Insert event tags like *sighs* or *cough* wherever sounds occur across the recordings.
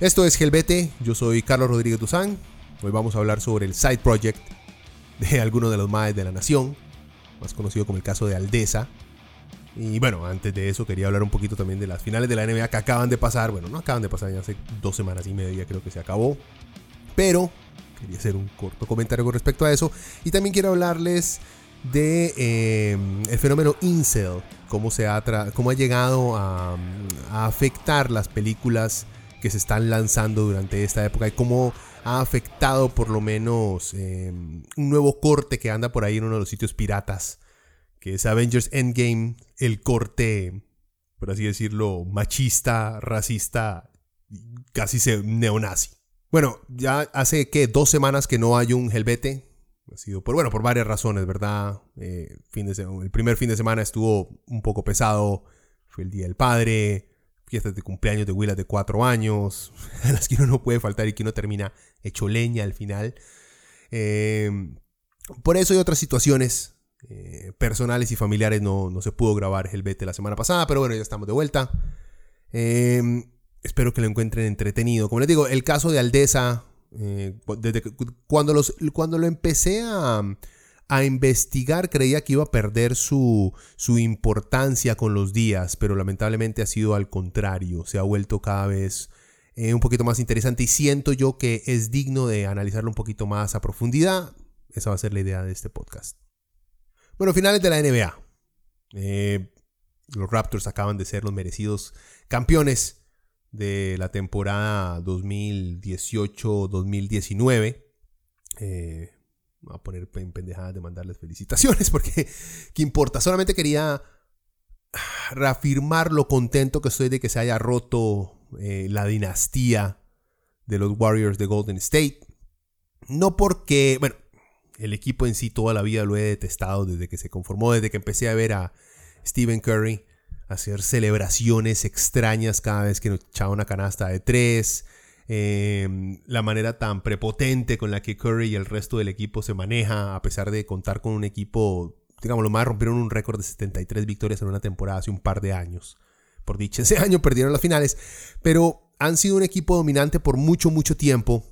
Esto es Gelbete, yo soy Carlos Rodríguez Duzán. Hoy vamos a hablar sobre el side project de *laughs* alguno de los maes de la nación, más conocido como el caso de Aldesa. Y bueno, antes de eso quería hablar un poquito también de las finales de la NBA que acaban de pasar. Bueno, no acaban de pasar, ya hace dos semanas y media creo que se acabó. Pero quería hacer un corto comentario con respecto a eso. Y también quiero hablarles de eh, el fenómeno incel, cómo, se ha, cómo ha llegado a afectar las películas que se están lanzando durante esta época y cómo ha afectado por lo menos em, un nuevo corte que anda por ahí en uno de los sitios piratas, que es Avengers Endgame, el corte, por así decirlo, machista, racista, casi neonazi. Bueno, ya hace que dos semanas que no hay un Helvete. Ha sido por, bueno, por varias razones, ¿verdad? Eh, fin de, el primer fin de semana estuvo un poco pesado. Fue el Día del Padre fiestas de cumpleaños de Willa de cuatro años, *laughs* a las que uno no puede faltar y que uno termina hecho leña al final. Em, por eso hay otras situaciones eh, personales y familiares no, no, se pudo grabar el bete la semana pasada, pero bueno, ya estamos de vuelta. Em, espero que lo encuentren entretenido. Como les digo, el caso de Aldesa, eh, cuando, los, cuando lo empecé a a investigar creía que iba a perder su, importancia con los días, pero lamentablemente ha sido al contrario, se ha vuelto cada vez eh, un poquito más interesante y siento yo que es digno de analizarlo un poquito más a profundidad. Esa va a ser la idea de este podcast. Bueno, finales de la NBA. Eh, los Raptors acaban de ser los merecidos campeones de la temporada 2018-2019. Eh, a poner en pendejadas de mandarles felicitaciones *laughs* porque qué importa, solamente quería reafirmar lo contento que estoy de que se haya roto eh, la dinastía de los Warriors de Golden State. No porque, bueno, el equipo en sí toda la vida lo he detestado desde que se conformó, desde que empecé a ver a Stephen Curry hacer celebraciones extrañas cada vez que nos echaba una canasta de tres Em, la manera tan prepotente con la que Curry y el resto del equipo se maneja, a pesar de contar con un equipo, digamos, lo más rompieron un récord de 73 victorias en una temporada hace un par de años. Por dicho, ese año perdieron las finales, pero han sido un equipo dominante por mucho, mucho tiempo.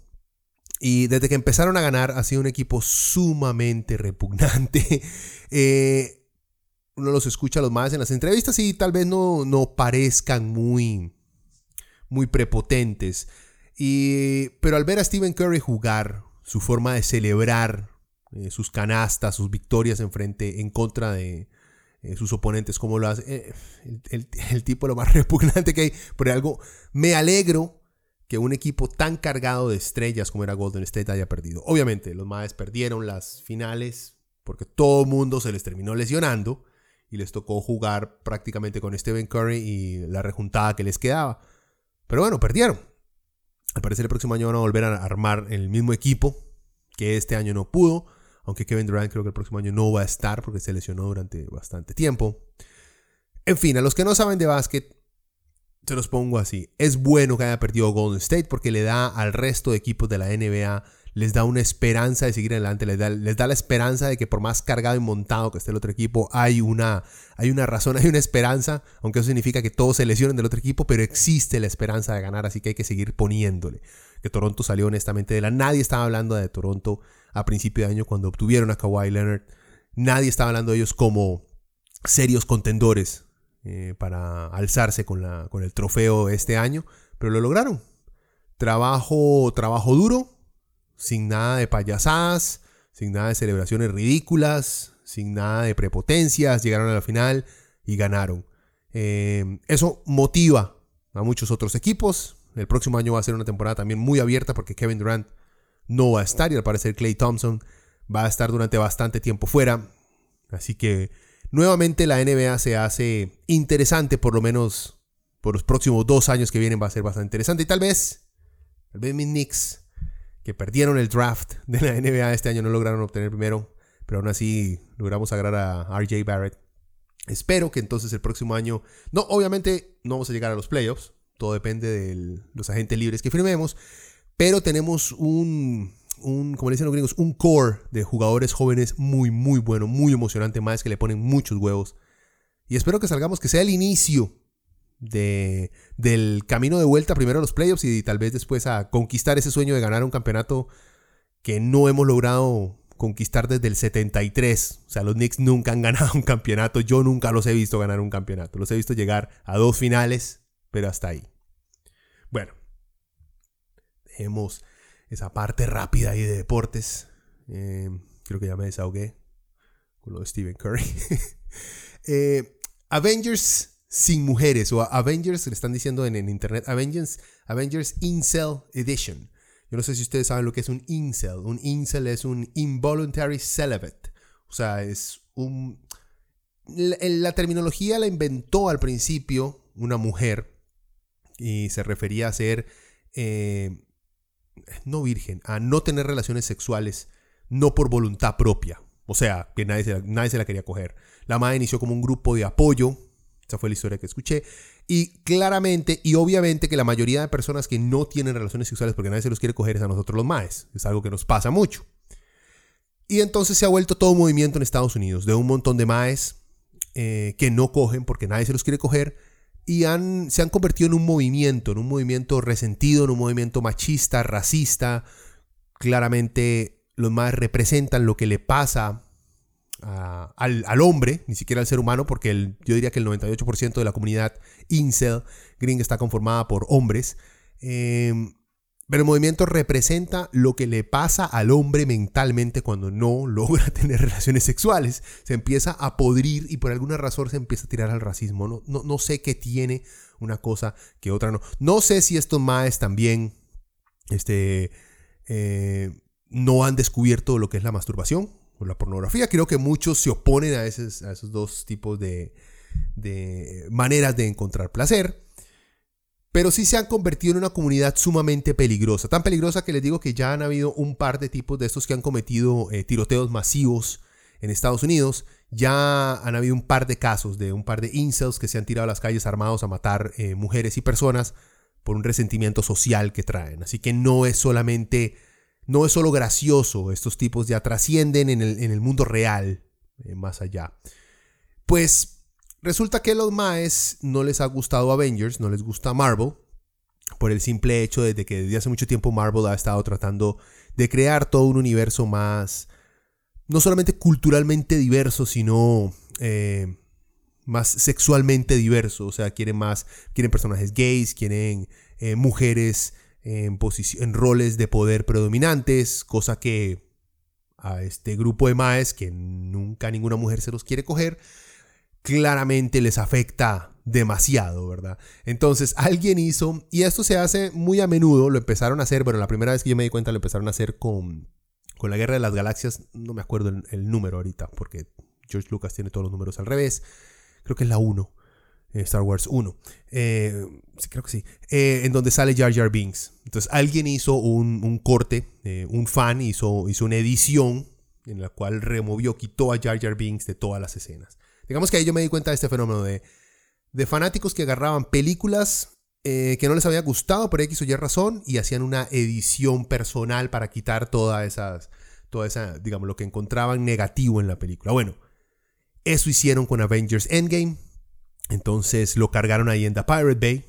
Y desde que empezaron a ganar, ha sido un equipo sumamente repugnante. *laughs* Eh, uno los escucha a los más en las entrevistas y tal vez no, no parezcan muy, muy prepotentes. Pero al ver a Stephen Curry jugar, su forma de celebrar eh, sus canastas, sus victorias en frente, en contra de eh, sus oponentes, como lo hace, eh, el, tipo lo más *laughs* repugnante que hay, por algo, me alegro que un equipo tan cargado de estrellas como era Golden State haya perdido. Obviamente, los Maes perdieron las finales porque todo el mundo se les terminó lesionando y les tocó jugar prácticamente con Stephen Curry y la rejuntada que les quedaba. Pero bueno, perdieron. Al parecer el próximo año van a volver a armar el mismo equipo que este año no pudo. Aunque Kevin Durant creo que el próximo año no va a estar porque se lesionó durante bastante tiempo. En fin, a los que no saben de básquet, se los pongo así. Es bueno que haya perdido Golden State porque le da al resto de equipos de la NBA les da una esperanza de seguir adelante, les da, les da, la esperanza de que por más cargado y montado que esté el otro equipo, hay una, hay una razón, *laughs* hay una esperanza, aunque eso significa que todos se lesionen del otro equipo, pero existe la esperanza de ganar, así que hay que seguir poniéndole. Que Toronto salió honestamente de la... Nadie estaba hablando de Toronto a principio de año cuando obtuvieron a Kawhi Leonard. Nadie estaba hablando de ellos como serios contendores eh, para alzarse con, la, con el trofeo este año, pero lo lograron. Trabajo, trabajo duro, sin nada de payasadas, sin nada de celebraciones ridículas, sin nada de prepotencias, llegaron a la final y ganaron. Eh, eso motiva a muchos otros equipos. El próximo año va a ser una temporada también muy abierta porque Kevin Durant no va a estar y al parecer Clay Thompson va a estar durante bastante tiempo fuera. Así que nuevamente la NBA se hace interesante, por lo menos por los próximos dos años que vienen va a ser bastante interesante. Y tal vez, tal vez mis Knicks, que perdieron el draft *laughs* de la NBA este año, no lograron obtener primero, pero aún así logramos agarrar a RJ Barrett. Espero que entonces el próximo año, no, obviamente no vamos a llegar a los playoffs, todo depende de los agentes libres que firmemos, pero tenemos un, un, como le dicen los gringos, un core de jugadores jóvenes muy, muy bueno, muy emocionante, más que le ponen muchos huevos. Y espero que salgamos, que sea el inicio de, del camino de vuelta primero a los playoffs y tal vez después a conquistar ese sueño de ganar un campeonato que no hemos logrado conquistar desde el 73. O sea, los Knicks nunca han *laughs* ganado un campeonato. Yo nunca los he visto ganar un campeonato. Los he visto llegar a dos finales, pero hasta ahí. Bueno, dejemos esa parte rápida ahí de deportes. Eh, creo que ya me desahogué con lo de Stephen Curry. *laughs* Eh, Avengers sin mujeres o Avengers, le están diciendo en, en internet, Avengers, Avengers Incel Edition. Yo no sé si ustedes saben lo que es un incel. Un incel es un involuntary celibate. O sea, es un... La, terminología la inventó al principio una mujer y se refería a ser eh, no virgen, a no tener relaciones sexuales no por voluntad propia. O sea, que nadie nadie se la quería coger. La madre inició como un grupo de apoyo. Esa fue la historia que escuché. Y claramente y obviamente que la mayoría de personas que no tienen relaciones sexuales porque nadie se los quiere coger es a nosotros los maes. Es algo que nos pasa mucho. Y entonces se ha vuelto todo un movimiento en Estados Unidos de un montón de maes eh, que no cogen porque nadie se los quiere coger y han, se han convertido en un movimiento, en un movimiento resentido, en un movimiento machista, racista. Claramente los más representan lo que le pasa al, hombre, ni siquiera al ser humano, porque yo diría que el 98% de la comunidad incel gringa está conformada por hombres. Eh, pero el movimiento representa lo que le pasa al hombre mentalmente cuando no *laughs* logra tener relaciones sexuales. Se empieza a podrir y por alguna razón se empieza a tirar al racismo. No, no, sé qué tiene una cosa que otra no. No sé si estos maes también este, eh, no han descubierto lo que es la masturbación o la pornografía. Creo que muchos se oponen a esos, a esos dos tipos de, de maneras de encontrar placer pero sí se han convertido en una comunidad sumamente peligrosa. Tan peligrosa que les digo que ya han habido un par de tipos de estos que han cometido eh, tiroteos masivos en Estados Unidos. Ya han habido un par de casos de un par de incels que se han tirado a las calles armados a matar eh, mujeres y personas por un resentimiento social que traen. Así que no es solamente, no es solo gracioso, estos tipos ya trascienden en el, mundo real, eh, más allá. Pues Resulta que los maes no les ha gustado Avengers, no les gusta Marvel, por el simple hecho de que desde hace mucho tiempo Marvel ha estado tratando de crear todo un universo más, no solamente culturalmente diverso, sino eh, más sexualmente diverso. O sea, quieren más, quieren personajes gays, quieren eh, mujeres en, en roles de poder predominantes, cosa que a este grupo de maes que nunca ninguna mujer se los quiere coger, claramente les afecta demasiado, ¿verdad? Entonces alguien hizo, y esto se hace muy a menudo, lo empezaron a hacer, bueno, la primera vez que yo me di cuenta lo empezaron a hacer con, con la Guerra de las Galaxias, no me acuerdo el, número ahorita, porque George Lucas tiene todos los números al revés, creo que es la 1. Eh, Star Wars 1. Eh, creo que sí. Eh, en donde sale Jar Jar Binks. Entonces alguien hizo un, corte, un fan hizo, hizo una edición en la cual removió, quitó a Jar Jar Binks de todas las escenas. Digamos que ahí yo me di cuenta de este fenómeno de, de fanáticos que agarraban películas que no les había gustado por X o Y razón y hacían una edición personal para quitar todas esas, digamos, lo que encontraban negativo en la película. Bueno, eso hicieron con Avengers Endgame. Entonces lo cargaron ahí en The Pirate Bay.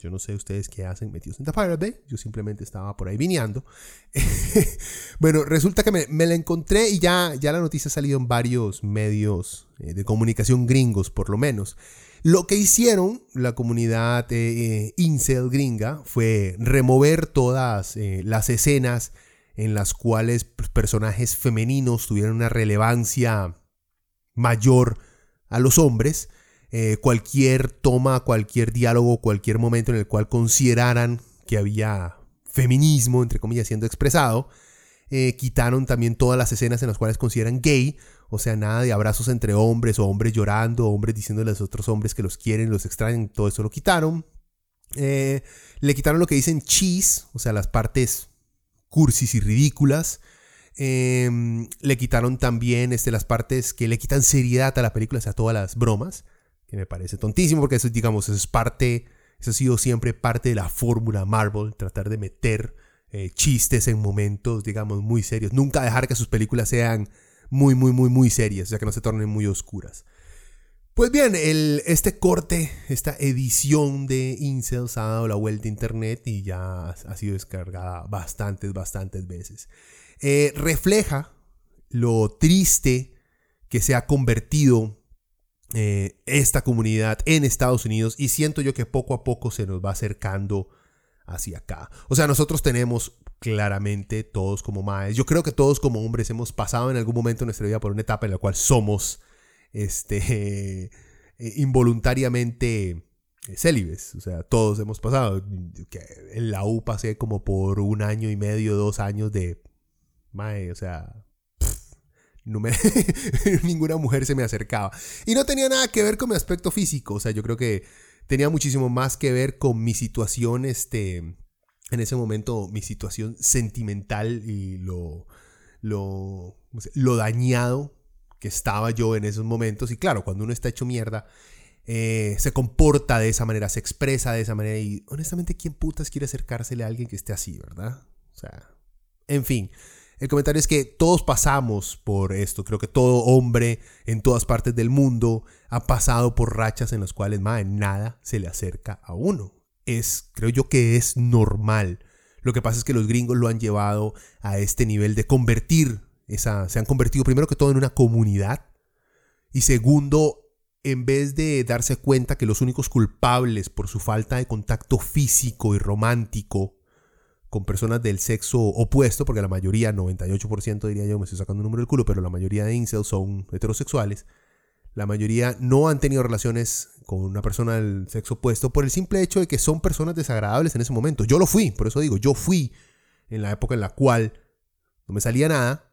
Yo no sé ustedes qué hacen metidos en The Pirate Bay. Yo simplemente estaba por ahí vineando. *laughs* bueno, resulta que me, la encontré y ya, ya la noticia ha salido en varios medios eh, de comunicación gringos, por lo menos. Lo que hicieron la comunidad eh, eh, incel gringa fue remover todas las escenas en las cuales personajes femeninos tuvieran una relevancia mayor a los hombres eh, cualquier toma, cualquier diálogo, cualquier momento en el cual consideraran que había feminismo, entre comillas, siendo expresado. Eh, quitaron también todas las escenas en las cuales consideran gay O sea, nada de abrazos entre hombres o hombres llorando, hombres diciéndole a otros hombres que los quieren, los extrañan, todo eso lo quitaron. Eh, le quitaron lo que dicen cheese, o sea, las partes cursis y ridículas. Em, le quitaron también este, las partes que le quitan seriedad a la película, o sea, todas las bromas, me parece tontísimo porque eso, digamos, es parte, eso ha sido siempre parte de la fórmula Marvel, tratar de meter eh, chistes en momentos, digamos, muy serios. Nunca dejar que sus películas sean muy, muy, muy, muy serias, o sea, que no se tornen muy oscuras. Pues bien, el, este corte, esta edición de Incels ha dado la vuelta a internet y ya ha sido descargada bastantes, bastantes veces. Eh, refleja lo triste que se ha convertido eh, esta comunidad en Estados Unidos y siento yo que poco a poco se nos va acercando hacia acá. O sea, nosotros tenemos claramente todos como maes, yo creo que todos como hombres hemos pasado en algún momento de nuestra vida por una etapa en la cual somos este, *laughs* eh, involuntariamente eh, célibes. O sea, todos hemos pasado. En la U pasé como por un año y medio, dos años de... Mae, o sea... no me, *laughs* ninguna mujer se me acercaba. Y no tenía nada que ver con mi aspecto físico. O sea, yo creo que tenía muchísimo más que ver con mi situación, este, en ese momento, mi situación sentimental y lo, lo, lo dañado que estaba yo en esos momentos. Y claro, cuando uno está hecho mierda, eh, se comporta de esa manera, se expresa de esa manera. Y honestamente, ¿quién putas quiere acercársele a alguien que esté así, verdad? O sea, en fin. El comentario es que todos pasamos por esto. Creo que todo hombre en todas partes del mundo ha pasado por rachas en las cuales, nada se le acerca a uno. Es, creo yo que es normal. Lo que pasa es que los gringos lo han llevado a este nivel de convertir se han convertido primero que todo en una comunidad y segundo, en vez de darse cuenta que los únicos culpables por su falta de contacto físico y romántico con personas del sexo opuesto, porque la mayoría, 98% diría yo, me estoy sacando un número del culo, pero la mayoría de incels son heterosexuales, la mayoría no han tenido relaciones con una persona del sexo opuesto por el simple hecho de que son personas desagradables en ese momento. Yo lo fui, por eso digo, yo fui en la época en la cual no me salía nada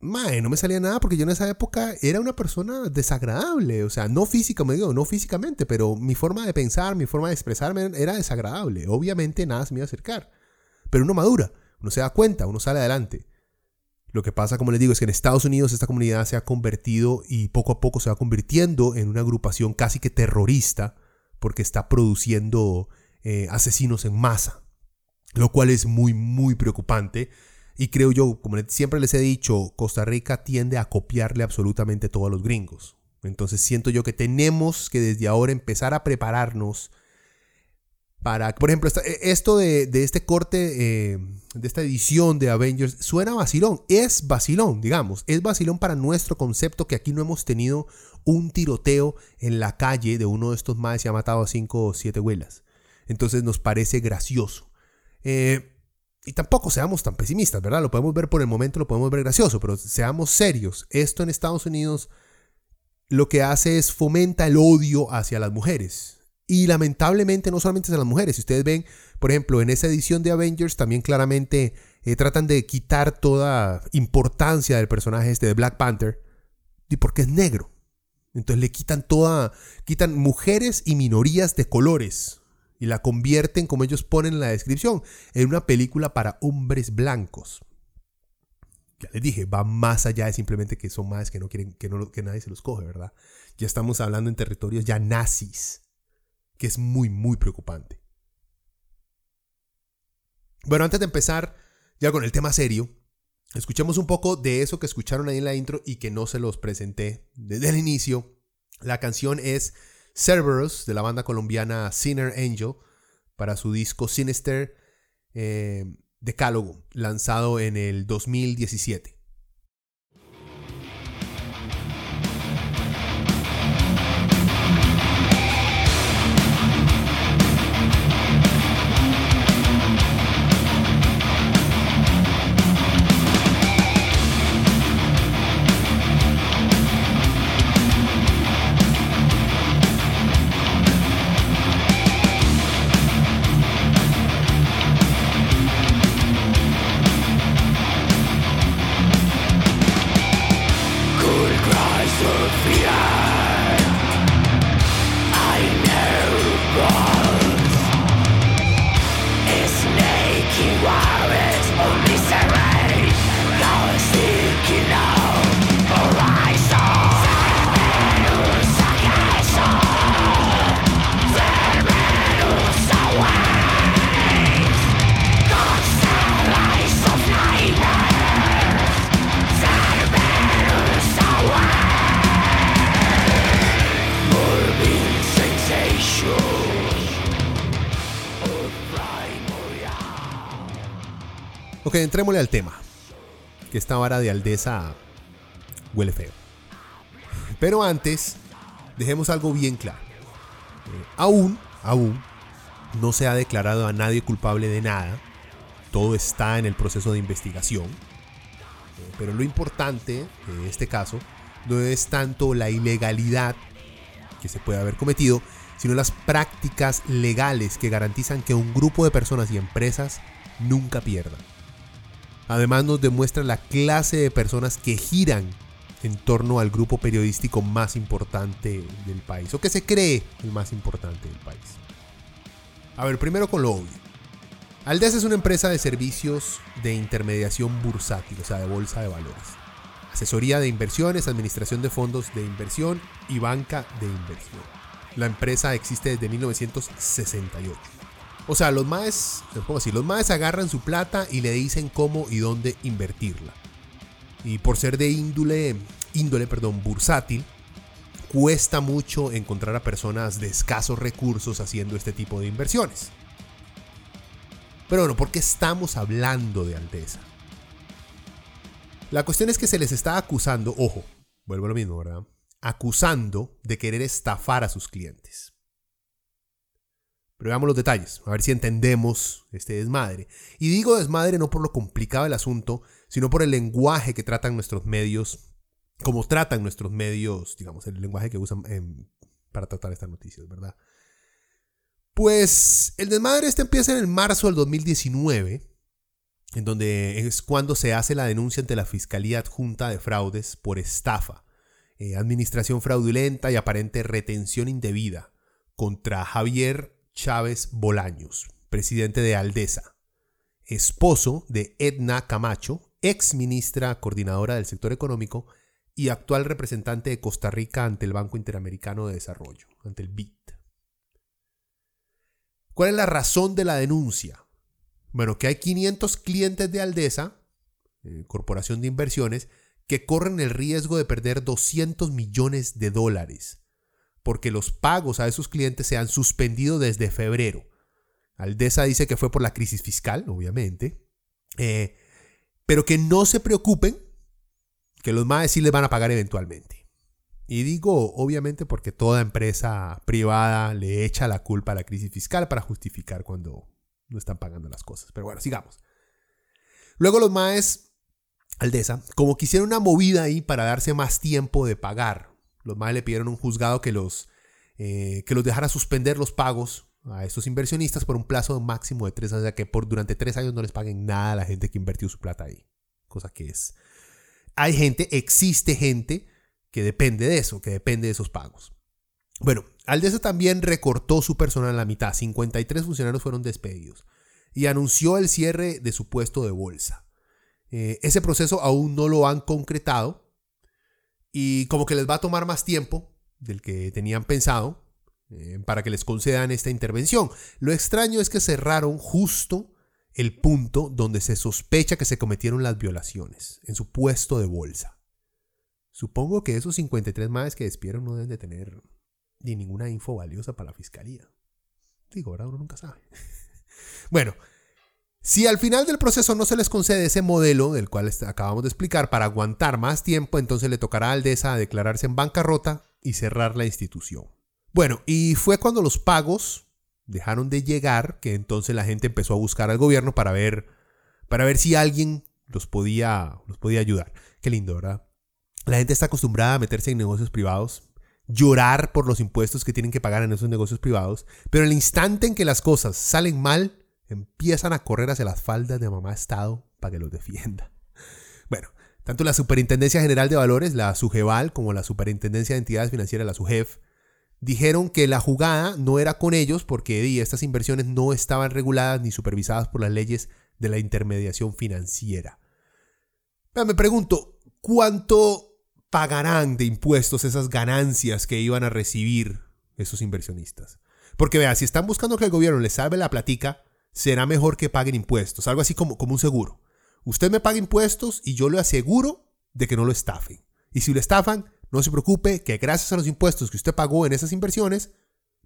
Mae, no me salía nada porque yo en esa época era una persona desagradable. O sea, no física, me digo, no físicamente, pero mi forma de pensar, mi forma de expresarme era desagradable. Obviamente nada se me iba a acercar. Pero uno madura, uno se da cuenta, uno sale adelante. Lo que pasa, como les digo, es que en Estados Unidos esta comunidad se ha convertido y poco a poco se va convirtiendo en una agrupación casi que terrorista porque está produciendo eh, asesinos en masa. Lo cual es muy, muy preocupante y creo yo, como siempre les he dicho, Costa Rica tiende a copiarle absolutamente todo a los gringos. Entonces siento yo que tenemos que desde ahora empezar a prepararnos para, por ejemplo, e, esto de, este corte, eh, de esta edición de Avengers, suena vacilón, es vacilón, digamos, es vacilón para nuestro concepto que aquí no hemos tenido un tiroteo en la calle de uno de estos más y ha matado a cinco o siete huelas. Entonces nos parece gracioso. Eh, y tampoco seamos tan pesimistas, ¿verdad? Lo podemos ver por el momento, lo podemos ver gracioso, pero seamos serios. Esto en Estados Unidos lo que hace es fomenta el odio hacia las mujeres. Y lamentablemente no solamente hacia las mujeres. Si ustedes ven, por ejemplo, en esa edición de Avengers también claramente eh, tratan de quitar toda importancia del personaje este de Black Panther. Y porque es negro. Entonces le quitan toda, quitan mujeres y minorías de colores y la convierten, como ellos ponen en la descripción, en una película para hombres blancos. Ya les dije, va más allá de simplemente que son más que no quieren que, no, que nadie se los coge, ¿verdad? Ya estamos hablando en territorios ya nazis, que es muy, muy preocupante. Bueno, antes de empezar ya con el tema serio, escuchemos un poco de eso que escucharon ahí en la intro y que no se los presenté desde el inicio. La canción es Cerberus de la banda colombiana Sinner Angel para su disco Sinister eh, Decálogo, lanzado en el 2017. Entrémosle al tema. Que esta vara de Aldesa huele feo. Pero antes, dejemos algo bien claro. Eh, aún, aún, no se ha declarado a nadie culpable de nada. Todo está en el proceso de investigación. Eh, pero lo importante en este caso no es tanto la ilegalidad que se puede haber cometido, sino las prácticas legales que garantizan que un grupo de personas y empresas nunca pierdan. Además nos demuestra la clase de personas que giran en torno al grupo periodístico más importante del país, o que se cree el más importante del país. A ver, primero con lo obvio. Aldes es una empresa de servicios de intermediación bursátil, o sea, de bolsa de valores. Asesoría de inversiones, administración de fondos de inversión y banca de inversión. La empresa existe desde 1968. O sea, los más, así, los más agarran su plata y le dicen cómo y dónde invertirla. Y por ser de índole, índole, perdón, bursátil, cuesta mucho encontrar a personas de escasos recursos haciendo este tipo de inversiones. Pero bueno, ¿por qué estamos hablando de Aldesa? La cuestión es que se les está acusando, ojo, vuelvo a lo mismo, ¿verdad? Acusando de querer estafar a sus clientes. Pero veamos los detalles, a ver si entendemos este desmadre. Y digo desmadre no por lo complicado del asunto, sino por el lenguaje que tratan nuestros medios, como tratan nuestros medios, digamos, el lenguaje que usan para tratar estas noticias, ¿verdad? Pues el desmadre este empieza en el marzo del 2019, en donde es cuando se hace la denuncia ante la Fiscalía Adjunta de Fraudes por estafa, eh, administración fraudulenta y aparente retención indebida contra Javier Chávez Bolaños, presidente de Aldesa, esposo de Edna Camacho, ex ministra coordinadora del sector económico y actual representante de Costa Rica ante el Banco Interamericano de Desarrollo, ante el BID. ¿Cuál es la razón de la denuncia? Bueno, que hay 500 clientes de Aldesa, eh, corporación de inversiones, que corren el riesgo de perder 200 millones de dólares, porque los pagos a esos clientes se han suspendido desde febrero. Aldesa dice que fue por la crisis fiscal, obviamente, eh, pero que no se preocupen, que los más sí les van a pagar eventualmente. Y digo, obviamente, porque toda empresa privada le echa la culpa a la crisis fiscal para justificar cuando no están pagando las cosas. Pero bueno, sigamos. Luego los maes Aldesa, como quisieron una movida ahí para darse más tiempo de pagar, los maes le pidieron un juzgado que los, eh, que los dejara suspender los pagos a estos inversionistas por un plazo máximo de tres años, o sea que por durante tres años no les paguen nada a la gente que invirtió su plata ahí. Cosa que es. Hay gente, existe gente que depende de eso, que depende de esos pagos. Bueno, Aldesa también recortó su personal a la mitad, 53 funcionarios fueron despedidos y anunció el cierre de su puesto de bolsa. Eh, ese proceso aún no lo han concretado y como que les va a tomar más tiempo del que tenían pensado eh, para que les concedan esta intervención. Lo extraño es que cerraron justo el punto donde se sospecha que se cometieron las violaciones, en su puesto de bolsa. Supongo que esos 53 más que despidieron no deben de tener ni ninguna info valiosa para la fiscalía. Digo, ahora uno nunca sabe. *laughs* bueno, si al final del proceso no se les concede ese modelo del cual acabamos de explicar para aguantar más tiempo, entonces le tocará a Aldesa declararse en bancarrota y cerrar la institución. Bueno, y fue cuando los pagos dejaron de llegar que entonces la gente empezó a buscar al gobierno para ver, para ver si alguien los podía, los podía ayudar. Qué lindo, ¿verdad? La gente está acostumbrada a meterse en negocios privados, llorar por los impuestos que tienen que pagar en esos negocios privados, pero el instante en que las cosas salen mal, empiezan a correr hacia las faldas de mamá Estado para que los defienda. *laughs* Bueno, tanto la Superintendencia General de Valores, la SUGEVAL, como la Superintendencia de Entidades Financieras, la SUGEF, dijeron que la jugada no era con ellos porque estas inversiones no estaban reguladas ni supervisadas por las leyes de la intermediación financiera. me pregunto, ¿cuánto pagarán de impuestos esas ganancias que iban a recibir esos inversionistas. Porque vea, si están buscando que el gobierno les salve la platica, será mejor que paguen impuestos, algo así como, como un seguro. Usted me paga impuestos y yo le aseguro de que no lo estafen. Y si lo estafan, no se preocupe que gracias a los impuestos que usted pagó en esas inversiones,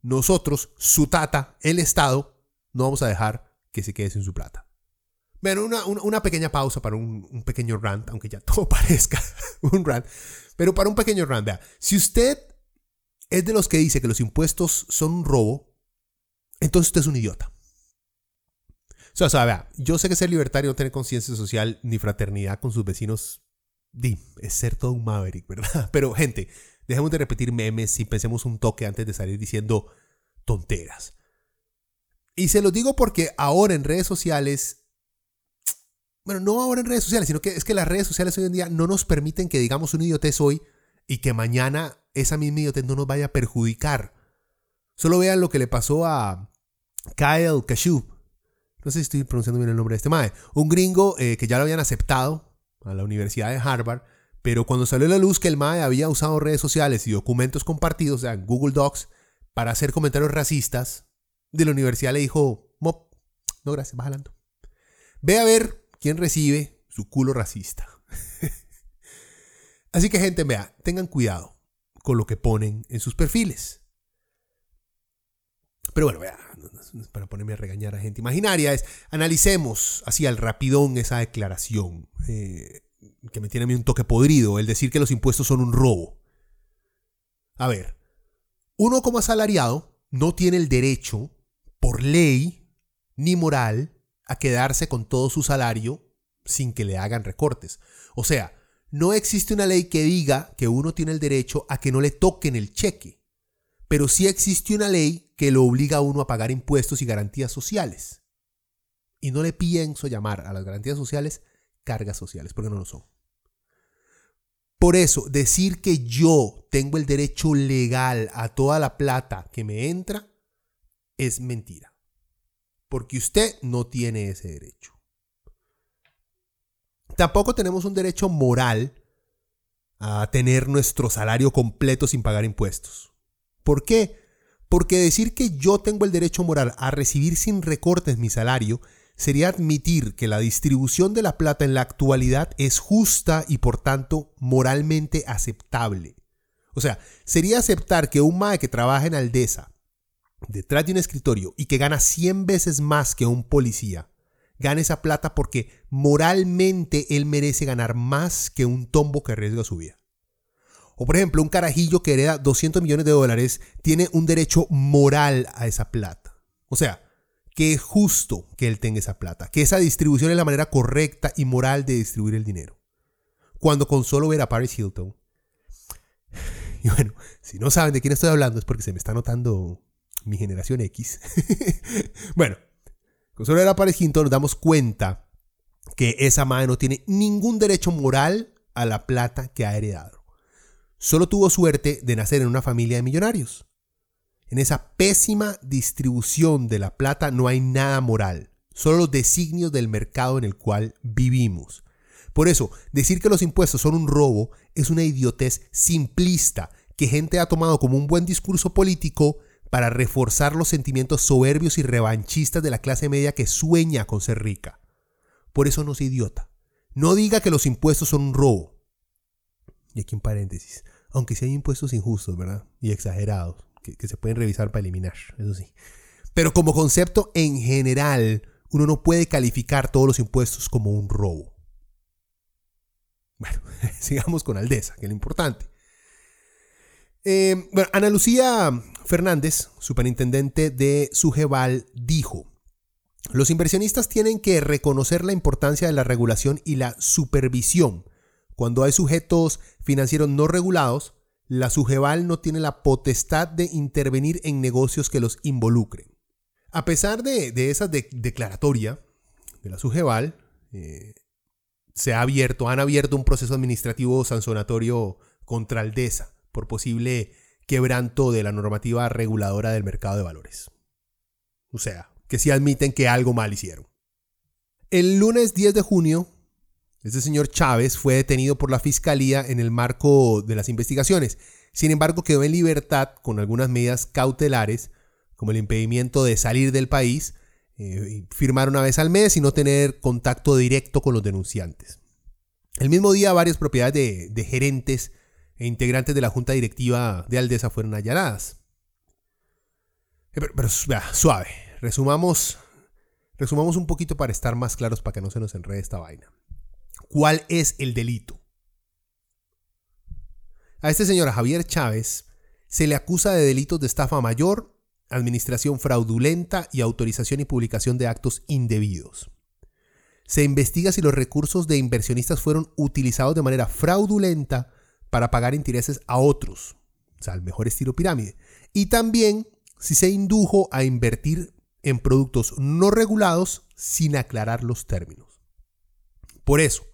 nosotros, su tata, el Estado, no vamos a dejar que se quede sin su plata. Bueno, una, pequeña pausa para un, pequeño rant, aunque ya *laughs* todo parezca un rant, pero para un pequeño rant, vea, si usted es de los que dice que los impuestos son un robo, entonces usted es un idiota. O sea, vea, yo sé que ser libertario no tener conciencia social ni fraternidad con sus vecinos, di, es ser todo un maverick, ¿verdad? *laughs* Pero gente, dejemos de repetir memes y pensemos un toque antes de salir diciendo tonteras. Y se lo digo porque ahora en redes sociales bueno, no ahora en redes sociales, sino que es que las redes sociales hoy en día no nos permiten que digamos un idiotez hoy y que mañana esa misma idiotez no nos vaya a perjudicar. Solo vean lo que le pasó a Kyle Kashup. No sé si estoy pronunciando bien el nombre de este mae. Un gringo eh, que ya lo habían aceptado a la Universidad de Harvard, pero cuando salió a la luz que el mae había usado redes sociales y documentos compartidos, o sea, Google Docs, para hacer comentarios racistas, de la universidad le dijo, Mop, no gracias, vas. Ve a ver ¿Quién recibe su culo racista. *laughs* Así que gente, vea, tengan cuidado con lo que ponen en sus perfiles. Pero bueno, para ponerme a regañar a gente imaginaria, es analicemos así al rapidón esa declaración eh, que me tiene a mí un toque podrido, el decir que los impuestos son un robo. A ver, uno como asalariado no tiene el derecho, por ley ni moral, a quedarse con todo su salario sin que le hagan recortes. O sea, no existe una ley que diga que uno tiene el derecho a que no le toquen el cheque, pero sí existe una ley que lo obliga a uno a pagar impuestos y garantías sociales. Y no le pienso llamar a las garantías sociales cargas sociales, porque no lo son. Por eso, decir que yo tengo el derecho legal a toda la plata que me entra es mentira porque usted no tiene ese derecho. Tampoco tenemos un derecho moral a tener nuestro salario completo sin pagar impuestos. ¿Por qué? Porque decir que yo tengo el derecho moral a recibir sin recortes mi salario sería admitir que la distribución de la plata en la actualidad es justa y por tanto moralmente aceptable. O sea, sería aceptar que un MAE que trabaja en Aldesa detrás de un escritorio y que gana 100 veces más que un policía, gana esa plata porque moralmente él merece ganar más que un tombo que arriesga su vida. O por ejemplo, un carajillo que hereda 200 millones de dólares tiene un derecho moral a esa plata. O sea, que es justo que él tenga esa plata, que esa distribución es la manera correcta y moral de distribuir el dinero. Cuando con solo ver a Paris Hilton, *sighs* y bueno, si no saben de quién estoy hablando es porque se me está notando mi generación X. *laughs* bueno, con solo la Paris nos damos cuenta que esa madre no tiene ningún derecho moral a la plata que ha heredado. Solo tuvo suerte de nacer en una familia de millonarios. En esa pésima distribución de la plata no hay nada moral, solo los designios del mercado en el cual vivimos. Por eso, decir que los impuestos son un robo es una idiotez simplista que gente ha tomado como un buen discurso político para reforzar los sentimientos soberbios y revanchistas de la clase media que sueña con ser rica. Por eso no sea idiota. No diga que los impuestos son un robo. Y aquí en paréntesis, aunque sí hay impuestos injustos, ¿verdad? Y exagerados, que, se pueden revisar para eliminar, eso sí. Pero como concepto en general, uno no puede calificar todos los impuestos como un robo. Bueno, *laughs* sigamos con Aldesa, que es lo importante. Eh, bueno, Ana Lucía Fernández, superintendente de Sujeval, dijo, los inversionistas tienen que reconocer la importancia de la regulación y la supervisión. Cuando hay sujetos financieros no regulados, la Sujeval no tiene la potestad de intervenir en negocios que los involucren. A pesar de, esa declaratoria de la Sujeval, eh, se ha abierto, han abierto un proceso administrativo sancionatorio contra Aldesa por posible quebranto de la normativa reguladora del mercado de valores. O sea, que sí admiten que algo mal hicieron. El lunes 10 de junio, este señor Chávez fue detenido por la fiscalía en el marco de las investigaciones. Sin embargo, quedó en libertad con algunas medidas cautelares, como el impedimento de salir del país, eh, firmar una vez al mes y no tener contacto directo con los denunciantes. El mismo día, varias propiedades de, de gerentes e integrantes de la junta directiva de Aldesa fueron allanadas. Eh, pero, suave, resumamos, Resumamos un poquito para estar más claros para que no se nos enrede esta vaina. ¿Cuál es el delito? A este señor Javier Chávez se le acusa de delitos de estafa mayor, administración fraudulenta y autorización y publicación de actos indebidos. Se investiga si los recursos de inversionistas fueron utilizados de manera fraudulenta para pagar intereses a otros, o sea, al mejor estilo pirámide, y también si se indujo a invertir en productos no regulados sin aclarar los términos. Por eso,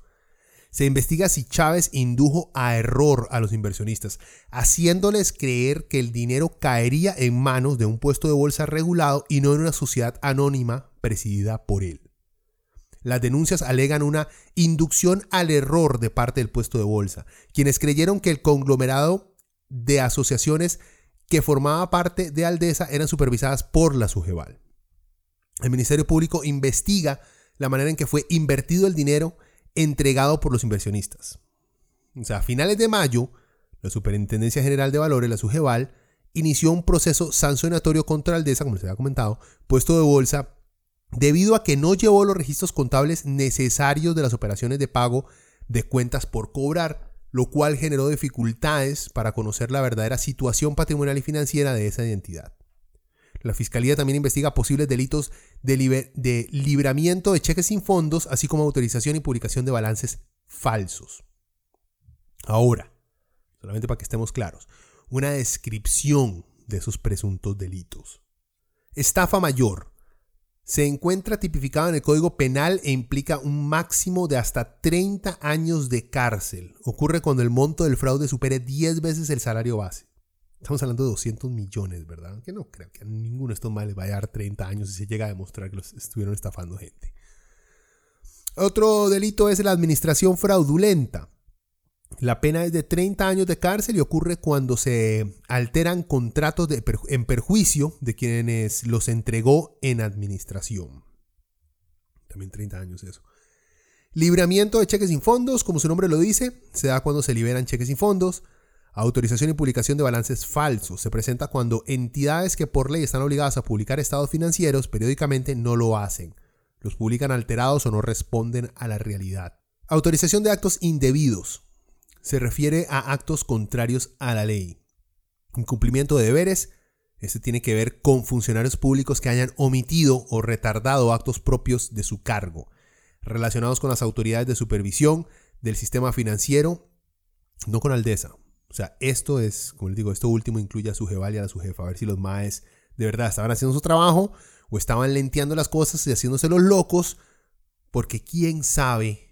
se investiga si Chávez indujo a error a los inversionistas, haciéndoles creer que el dinero caería en manos de un puesto de bolsa regulado y no en una sociedad anónima presidida por él. Las denuncias alegan una inducción al error de parte del puesto de bolsa, quienes creyeron que el conglomerado de asociaciones que formaba parte de Aldesa eran supervisadas por la Sujeval. El Ministerio Público investiga la manera en que fue invertido el dinero entregado por los inversionistas. O sea, a finales de mayo, la Superintendencia General de Valores, la Sujeval, inició un proceso sancionatorio contra Aldesa, como les había comentado, puesto de bolsa, debido a que no llevó los registros contables necesarios de las operaciones de pago de cuentas por cobrar, lo cual generó dificultades para conocer la verdadera situación patrimonial y financiera de esa identidad. La Fiscalía también investiga posibles delitos de, de, libramiento de cheques sin fondos, así como autorización y publicación de balances falsos. Ahora, solamente para que estemos claros, una descripción de esos presuntos delitos. Estafa mayor se encuentra tipificado en el Código Penal e implica un máximo de hasta 30 años de cárcel. Ocurre cuando el monto del fraude supere 10 veces el salario base. Estamos hablando de 200 millones, ¿verdad? Aunque no creo que a ninguno de estos males vaya a dar 30 años si se llega a demostrar que los estuvieron estafando gente. Otro delito es la administración fraudulenta. La pena es de 30 años de cárcel y ocurre cuando se alteran contratos en perjuicio de quienes los entregó en administración. También 30 años eso. Libramiento de cheques sin fondos, como su nombre lo dice, se da cuando se liberan cheques sin fondos. Autorización y publicación de balances falsos. Se presenta cuando entidades que por ley están obligadas a publicar estados financieros periódicamente no lo hacen. Los publican alterados o no responden a la realidad. Autorización de actos indebidos se refiere a actos contrarios a la ley. Incumplimiento de deberes, este tiene que ver con funcionarios públicos que hayan omitido o retardado actos propios de su cargo, relacionados con las autoridades de supervisión del sistema financiero, no con Aldesa. O sea, esto es, como les digo, esto último incluye a su jeval y a su jefa, a ver si los maes de verdad estaban haciendo su trabajo o estaban lenteando las cosas y haciéndose los locos, porque quién sabe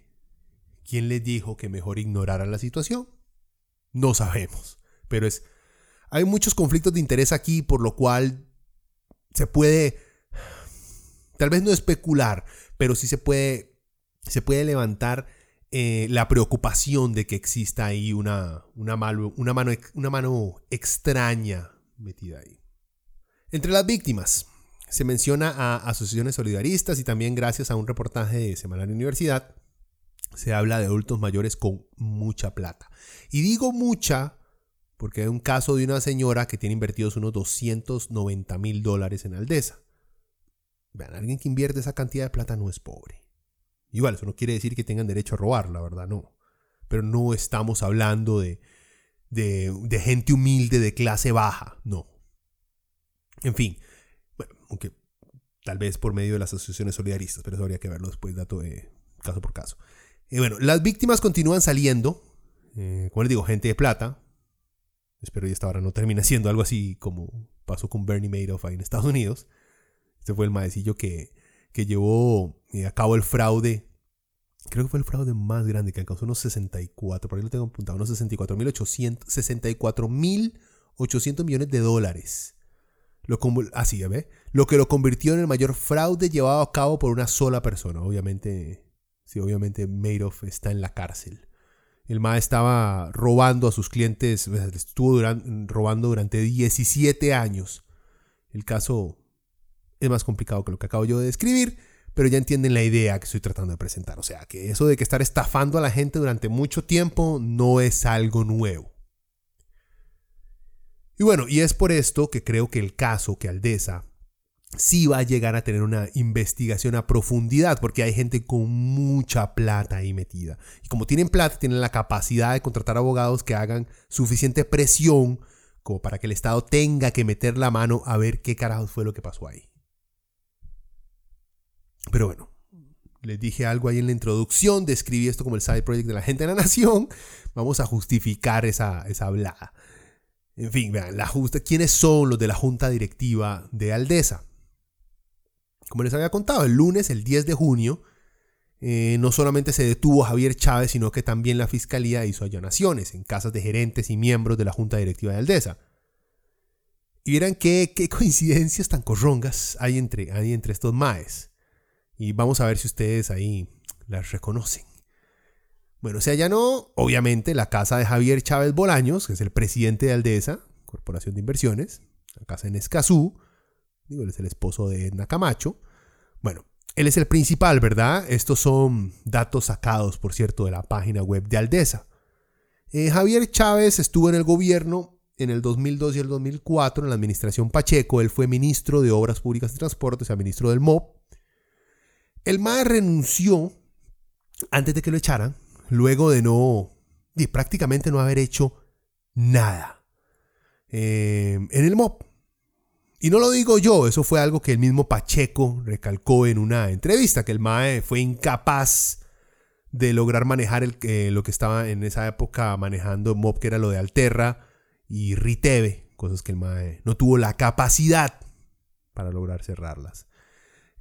¿Quién les dijo que mejor ignoraran la situación? No sabemos, pero es hay muchos conflictos de interés aquí por lo cual se puede tal vez no especular, pero sí se puede se puede levantar eh, la preocupación de que exista ahí una, una, una, mano, una mano extraña metida ahí. Entre las víctimas se menciona a asociaciones solidaristas y también gracias a un reportaje de Semana de Universidad se habla de adultos mayores con mucha plata. Y digo mucha porque hay un caso de una señora que tiene invertidos unos 290 mil dólares en Aldesa. Vean, alguien que invierte esa cantidad de plata no es pobre. Igual, eso no quiere decir que tengan derecho a robar, la verdad, no. Pero no estamos hablando de, de, gente humilde de clase baja, no. En fin, bueno, aunque tal vez por medio de las asociaciones solidaristas, pero eso habría que verlo después, dato de caso por caso. Y bueno, las víctimas continúan saliendo. Eh, como les digo, gente de plata. Espero que esta hora no termine siendo algo así como pasó con Bernie Madoff ahí en Estados Unidos. Este fue el maecillo que, que llevó eh, a cabo el fraude. Creo que fue el fraude más grande que alcanzó unos 64, por ahí lo tengo apuntado, unos 64.800 64, millones de dólares. Lo, así, ¿ya ve? Lo que lo convirtió en el mayor fraude llevado a cabo por una sola persona. Obviamente Sí, obviamente Madoff está en la cárcel. El MA estaba robando a sus clientes, estuvo robando durante 17 años. El caso es más complicado que lo que acabo yo de describir, pero ya entienden la idea que estoy tratando de presentar. O sea, que eso de que estar estafando a la gente durante mucho tiempo no es algo nuevo. Y bueno, y es por esto que creo que el caso que Aldesa sí va a llegar a tener una investigación a profundidad, porque hay gente con mucha plata ahí metida. Y como tienen plata, tienen la capacidad de contratar abogados que hagan suficiente presión como para que el Estado tenga que meter la mano a ver qué carajos fue lo que pasó ahí. Pero bueno, les dije algo ahí en la introducción, describí esto como el side project de la gente de la nación. Vamos a justificar esa, esa hablada. En fin, vean, la justa, ¿quiénes son los de la junta directiva de Aldesa? Como les había contado, el lunes, el 10 de junio, eh, no solamente se detuvo Javier Chávez, sino que también la fiscalía hizo allanaciones en casas de gerentes y miembros de la junta directiva de Aldesa. Y vieran qué, qué coincidencias tan corrongas hay entre, hay entre estos maes. Y vamos a ver si ustedes ahí las reconocen. Bueno, se allanó, obviamente, la casa de Javier Chávez Bolaños, que es el presidente de Aldesa, Corporación de Inversiones, la casa en Escazú, digo, él es el esposo de Edna Camacho. Bueno, él es el principal, ¿verdad? Estos son datos sacados, por cierto, de la página web de Aldesa. Eh, Javier Chávez estuvo en el gobierno en el 2002 y el 2004, en la administración Pacheco. Él fue ministro de Obras Públicas y Transportes, o sea, ministro del MOP. El MAE renunció antes de que lo echaran, luego de no, y prácticamente no haber hecho nada eh, en el MOP. Y no lo digo yo, eso fue algo que el mismo Pacheco recalcó en una entrevista, que el MAE fue incapaz de lograr manejar eh, lo que estaba en esa época manejando MOP, que era lo de Alterra y Riteve, cosas que el MAE no tuvo la capacidad para lograr cerrarlas.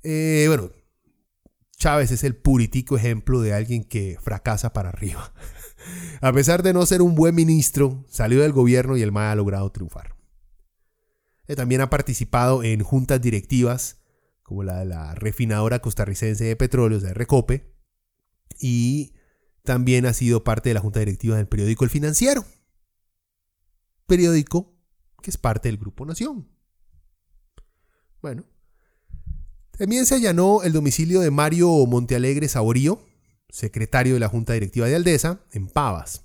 Eh, bueno, Chávez es el puritico ejemplo de alguien que fracasa para arriba. *laughs* A pesar de no ser un buen ministro, salió del gobierno y el MAE ha logrado triunfar. Eh, también ha participado en juntas directivas como la de la refinadora costarricense de petróleo, de Recope, y también ha sido parte de la junta directiva del periódico El Financiero, periódico que es parte del Grupo Nación. Bueno, también se allanó el domicilio de Mario Montealegre Saborío, secretario de la Junta Directiva de Aldesa, en Pavas.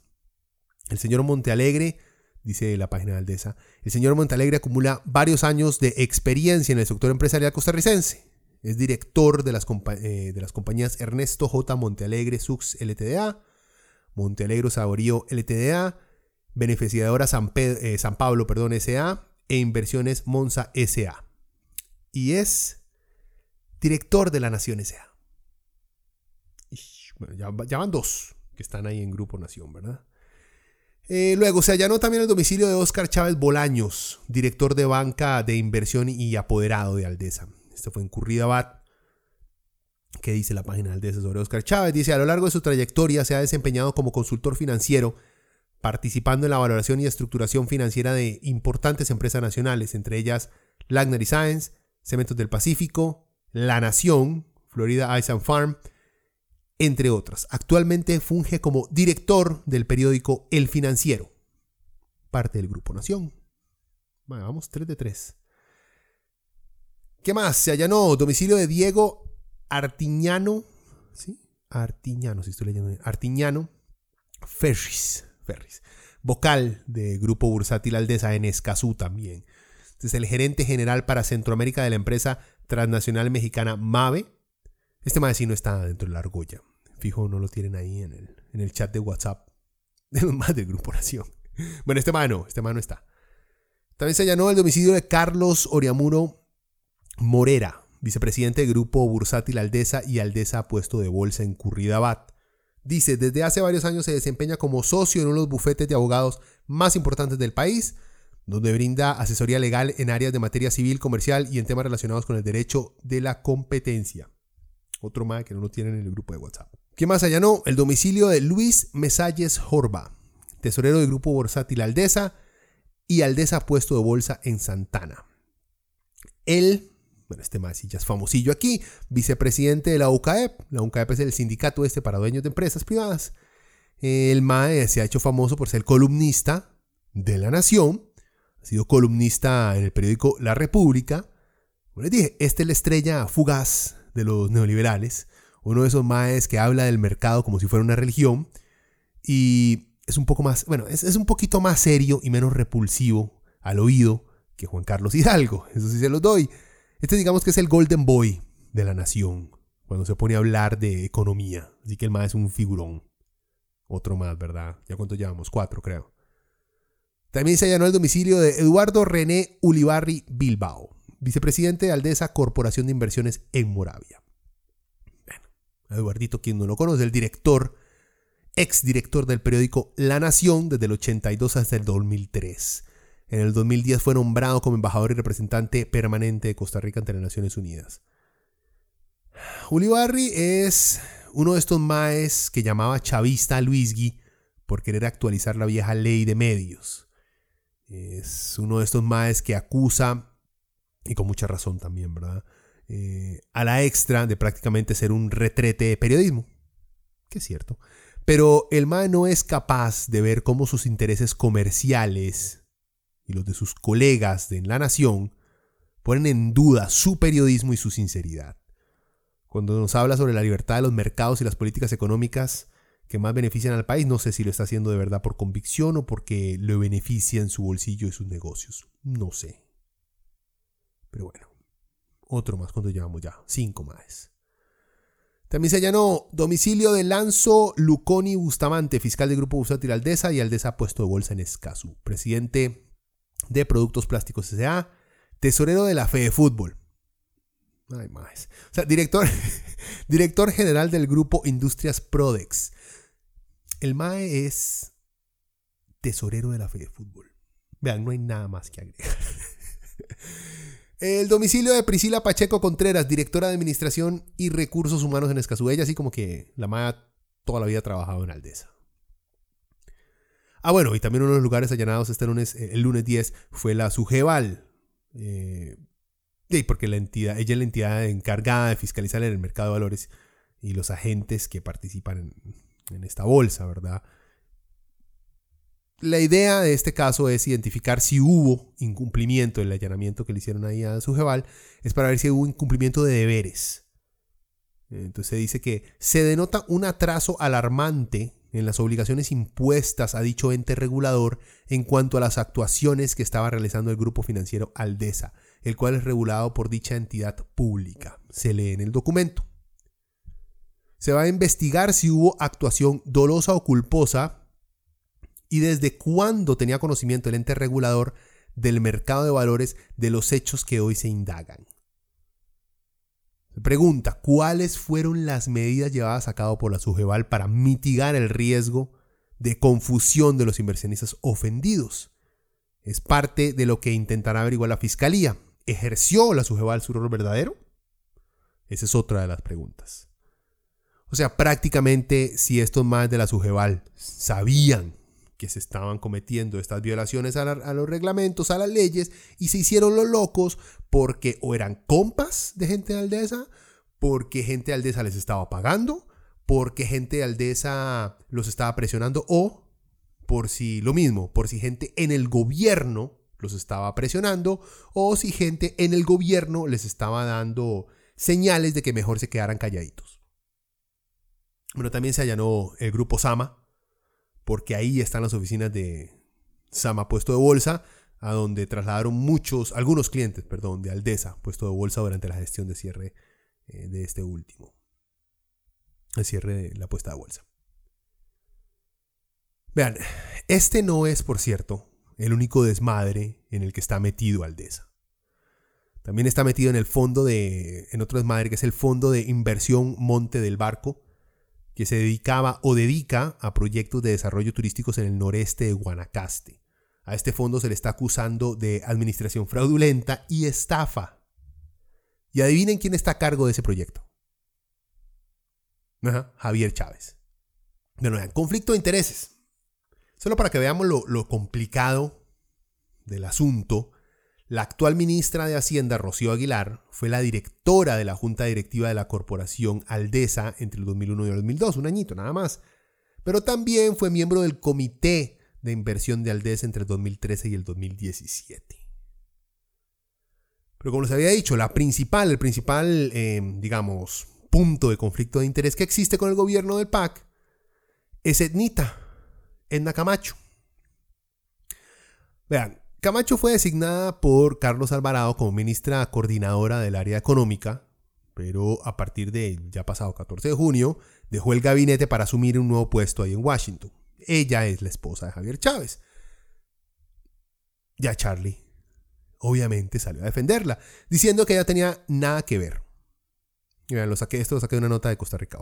El señor Montealegre, dice la página de Aldesa, el señor Montealegre acumula varios años de experiencia en el sector empresarial costarricense. Es director de las, eh, compañías Ernesto J. Montealegre Sux LTDA, Montealegre Saborío LTDA, Beneficiadora San, eh, San Pablo perdón, SA e Inversiones Monza SA. Y es director de la Nación S.A. Bueno, ya, van dos que están ahí en Grupo Nación, ¿verdad? Eh, luego se allanó también el domicilio de Óscar Chávez Bolaños, director de banca de inversión y apoderado de Aldesa. Este fue en Curridabat. ¿Qué dice la página de Aldesa sobre Óscar Chávez? Dice, a lo largo de su trayectoria se ha desempeñado como consultor financiero, participando en la valoración y estructuración financiera de importantes empresas nacionales, entre ellas Lagner y Science, Cementos del Pacífico, la Nación, Florida Ice Farm, entre otras. Actualmente funge como director del periódico El Financiero, parte del Grupo Nación. Bueno, vamos, 3 de 3. ¿Qué más? Se allanó domicilio de Diego Artiñano. ¿Sí? Artiñano, si estoy leyendo bien. Artiñano Ferris. Ferris. Vocal de Grupo Bursátil Aldesa en Escazú también. Es el gerente general para Centroamérica de la empresa transnacional mexicana MAVE. Este MAVE sí no está dentro de la argolla. Fijo, no lo tienen ahí en el, en el chat de WhatsApp *laughs* de más del Grupo Nación. Bueno, este MAVE no, este MAVE no está. También se allanó el domicilio de Carlos Oriamuro Morera, vicepresidente del Grupo Bursátil Aldesa y Aldesa puesto de bolsa en Curridabat. Dice, desde hace varios años se desempeña como socio en uno de los bufetes de abogados más importantes del país, donde brinda asesoría legal en áreas de materia civil, comercial y en temas relacionados con el derecho de la competencia. Otro más que no lo tienen en el grupo de WhatsApp. ¿Qué más allá no? El domicilio de Luis Mesalles Jorba, tesorero del grupo Borsátil Aldesa y Aldesa puesto de bolsa en Santana. Él, bueno, este más ya es famosillo aquí, vicepresidente de la UCAEP. La UCAEP es el sindicato este para dueños de empresas privadas. El MAE se ha hecho famoso por ser columnista de La Nación sido columnista en el periódico La República. Como les dije, esta es la estrella fugaz de los neoliberales, uno de esos maes que habla del mercado como si fuera una religión y es un poco más, bueno, es, un poquito más serio y menos repulsivo al oído que Juan Carlos Hidalgo, *laughs* eso sí se los doy. Este digamos que es el Golden Boy de la nación, cuando se pone a hablar de economía. Así que el más es un figurón. Otro más, ¿verdad? ¿Ya cuánto llevamos? Cuatro, creo. También se allanó el domicilio de Eduardo René Ulibarri Bilbao, vicepresidente de Aldesa Corporación de Inversiones en Moravia. Bueno, Eduardito, quien no lo conoce, el director, ex director del periódico La Nación desde el 82 hasta el 2003. En el 2010 fue nombrado como embajador y representante permanente de Costa Rica ante las Naciones Unidas. Ulibarri es uno de estos maes que llamaba chavista a Luisgui por querer actualizar la vieja ley de medios. Es uno de estos maes que acusa, y con mucha razón también, ¿verdad? Eh, a la extra de prácticamente ser un retrete de periodismo. Que es cierto. Pero el mae no es capaz de ver cómo sus intereses comerciales y los de sus colegas de La Nación ponen en duda su periodismo y su sinceridad. Cuando nos habla sobre la libertad de los mercados y las políticas económicas que más benefician al país, no sé si lo está haciendo de verdad por convicción o porque lo beneficia en su bolsillo y sus negocios. No sé. Pero bueno, otro más, ¿cuánto llevamos ya? Cinco más. También se allanó domicilio de Lanzo Luconi Bustamante, fiscal del Grupo Busátil Aldesa y Aldesa puesto de bolsa en Escazú. Presidente de Productos Plásticos S.A., tesorero de la Fe de Fútbol. Ay, más. O sea, director, *laughs* director general del grupo Industrias Prodex. El MAE es tesorero de la Fe de Fútbol. Vean, no hay nada más que agregar. El domicilio de Priscila Pacheco Contreras, directora de Administración y Recursos Humanos en Escazú. Ella así como que la MAE toda la vida ha trabajado en Aldesa. Ah, bueno, y también uno de los lugares allanados este lunes, eh, el lunes 10, fue la Sujeval. Eh, porque la entidad, ella es la entidad encargada de fiscalizar en el mercado de valores y los agentes que participan en, esta bolsa, ¿verdad? La idea de este caso es identificar si hubo incumplimiento del allanamiento que le hicieron ahí a Sujeval, es para ver si hubo incumplimiento de deberes. Entonces se dice que se denota un atraso alarmante en las obligaciones impuestas a dicho ente regulador en cuanto a las actuaciones que estaba realizando el grupo financiero Aldesa, el cual es regulado por dicha entidad pública. Se lee en el documento. Se va a investigar si hubo actuación dolosa o culposa y desde cuándo tenía conocimiento el ente regulador del mercado de valores de los hechos que hoy se indagan. Pregunta, ¿cuáles fueron las medidas llevadas a cabo por la Sujeval para mitigar el riesgo de confusión de los inversionistas ofendidos? Es parte de lo que intentará averiguar la Fiscalía. ¿Ejerció la Sujeval su rol verdadero? Esa es otra de las preguntas. O sea, prácticamente si estos más de la Sujeval sabían que se estaban cometiendo estas violaciones a, a, los reglamentos, a las leyes, y se hicieron los locos porque o eran compas de gente de Aldesa, porque gente de Aldesa les estaba pagando, porque gente de Aldesa los estaba presionando, o por si lo mismo, por si gente en el gobierno los estaba presionando, o si gente en el gobierno les estaba dando señales de que mejor se quedaran calladitos. Bueno, también se allanó el grupo Sama, porque ahí están las oficinas de Sama Puesto de Bolsa, a donde trasladaron muchos, algunos clientes, perdón, de Aldesa Puesto de Bolsa durante la gestión de cierre eh, de este último. El cierre de la puesta de bolsa. Vean, este no es, por cierto, el único desmadre en el que está metido Aldesa. También está metido en el fondo de, en otro desmadre que es el fondo de inversión Monte del Barco, que se dedicaba o dedica a proyectos de desarrollo turísticos en el noreste de Guanacaste. A este fondo se le está acusando de administración fraudulenta y estafa. Y adivinen quién está a cargo de ese proyecto. Javier Chávez. Bueno, conflicto de intereses. Solo para que veamos lo, complicado del asunto, la actual ministra de Hacienda, Rocío Aguilar, fue la directora de la Junta Directiva de la Corporación Aldesa entre el 2001 y el 2002, un añito nada más. Pero también fue miembro del Comité de Inversión de Aldesa entre el 2013 y el 2017. Pero como les había dicho, la principal, el principal, eh, digamos, punto de conflicto de interés que existe con el gobierno del PAC es Etnita, Edna Camacho. Vean, Camacho fue designada por Carlos Alvarado como ministra coordinadora del área económica, pero a partir de ya pasado 14 de junio dejó el gabinete para asumir un nuevo puesto ahí en Washington. Ella es la esposa de Javier Chávez. Ya Charlie, obviamente, salió a defenderla, diciendo que ella tenía nada que ver. Y lo saqué, esto de una nota de Costa Rica.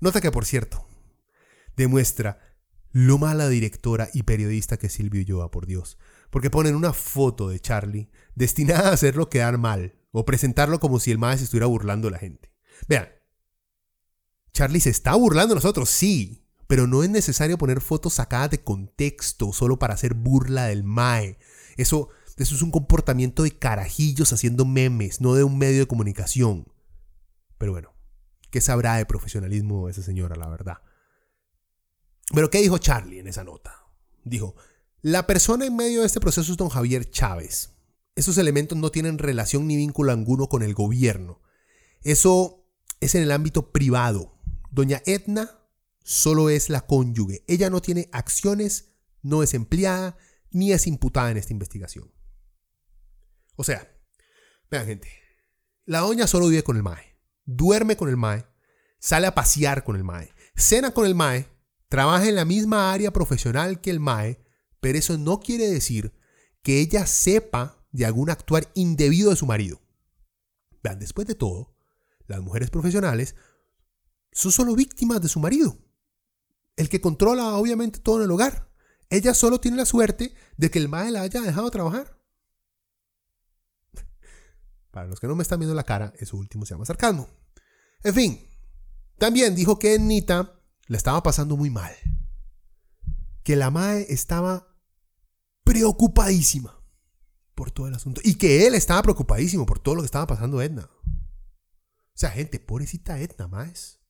Nota que, por cierto, demuestra lo mala directora y periodista que Silvio Ulloa, por Dios. Porque ponen una foto de Charlie destinada a hacerlo quedar mal o presentarlo como si el maestro estuviera burlando a la gente. Vean, Charlie se está burlando de nosotros, sí, pero no es necesario poner fotos sacadas de contexto solo para hacer burla del MAE. Eso, eso es un comportamiento de carajillos haciendo memes, no de un medio de comunicación. Pero bueno, ¿qué sabrá de profesionalismo esa señora, la verdad? Pero ¿qué dijo Charlie en esa nota? Dijo, la persona en medio de este proceso es don Javier Chávez. Esos elementos no tienen relación ni vínculo alguno con el gobierno. Eso es en el ámbito privado. Doña Edna solo es la cónyuge. Ella no tiene acciones, no es empleada, ni es imputada en esta investigación. O sea, vean gente, la doña solo vive con el MAE, duerme con el MAE, sale a pasear con el MAE, cena con el MAE Trabaja en la misma área profesional que el MAE, pero eso no quiere decir que ella sepa de algún actuar indebido de su marido. Vean, después de todo, las mujeres profesionales son solo víctimas de su marido, el que controla obviamente todo en el hogar. Ella solo tiene la suerte de que el MAE la haya dejado trabajar. *laughs* Para los que no me están viendo la cara, eso último se llama sarcasmo. En fin, también dijo que Nita la estaba pasando muy mal. Que la Mae estaba preocupadísima por todo el asunto. Y que él estaba preocupadísimo por todo lo que estaba pasando Edna. O sea, gente, pobrecita Edna, más.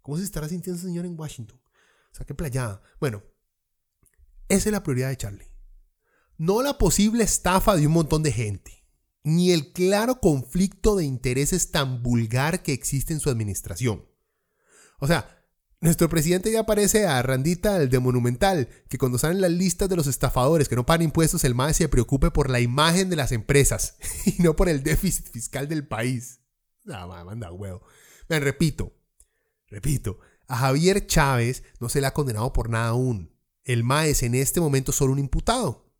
¿Cómo se estará sintiendo ese señor en Washington? O sea, qué playada. Bueno, esa es la prioridad de Charlie. No la posible estafa de un montón de gente, ni el claro conflicto de intereses tan vulgar que existe en su administración. O sea, nuestro presidente ya parece a Randita, el de Monumental, que cuando salen las listas de los estafadores que no pagan impuestos, el MAE se preocupe por la imagen de las empresas *laughs* y no por el déficit fiscal del país. Ah, manda huevo. Repito, repito, a Javier Chávez no se le ha condenado por nada aún. El MAE es en este momento solo un imputado.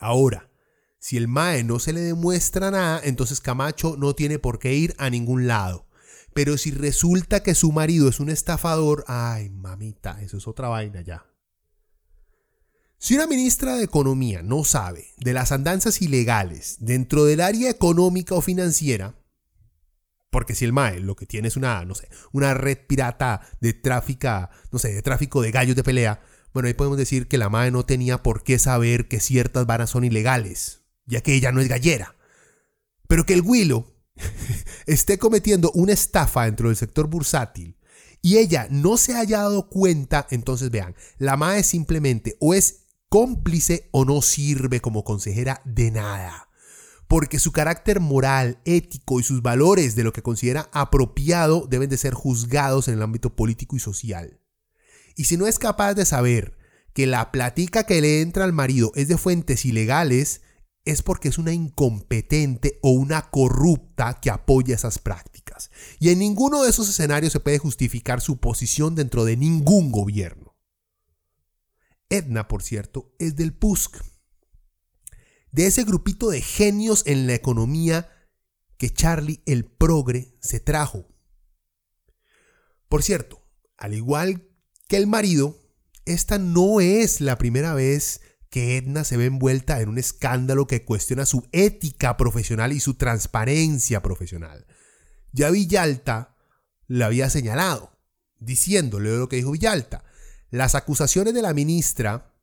Ahora, si el MAE no se le demuestra nada, entonces Camacho no tiene por qué ir a ningún lado. Pero si resulta que su marido es un estafador, ay, mamita, eso es otra vaina ya. Si una ministra de Economía no sabe de las andanzas ilegales dentro del área económica o financiera, porque si el MAE lo que tiene es una, no sé, una red pirata de tráfico, no sé, de tráfico de gallos de pelea, bueno, ahí podemos decir que la MAE no tenía por qué saber que ciertas varas son ilegales, ya que ella no es gallera. Pero que el Willow *laughs* esté cometiendo una estafa dentro del sector bursátil y ella no se haya dado cuenta, entonces vean, la MAE simplemente o es cómplice o no sirve como consejera de nada. Porque su carácter moral, ético y sus valores de lo que considera apropiado deben de ser juzgados en el ámbito político y social. Y si no es capaz de saber que la platica que le entra al marido es de fuentes ilegales, es porque es una incompetente o una corrupta que apoya esas prácticas. Y en ninguno de esos escenarios se puede justificar su posición dentro de ningún gobierno. Edna, por cierto, es del PUSC, de ese grupito de genios en la economía que Charlie el Progre se trajo. Por cierto, al igual que el marido, esta no es la primera vez que Edna se ve envuelta en un escándalo que cuestiona su ética profesional y su transparencia profesional. Ya Villalta la había señalado, diciéndole lo que dijo Villalta. Las acusaciones de la ministra,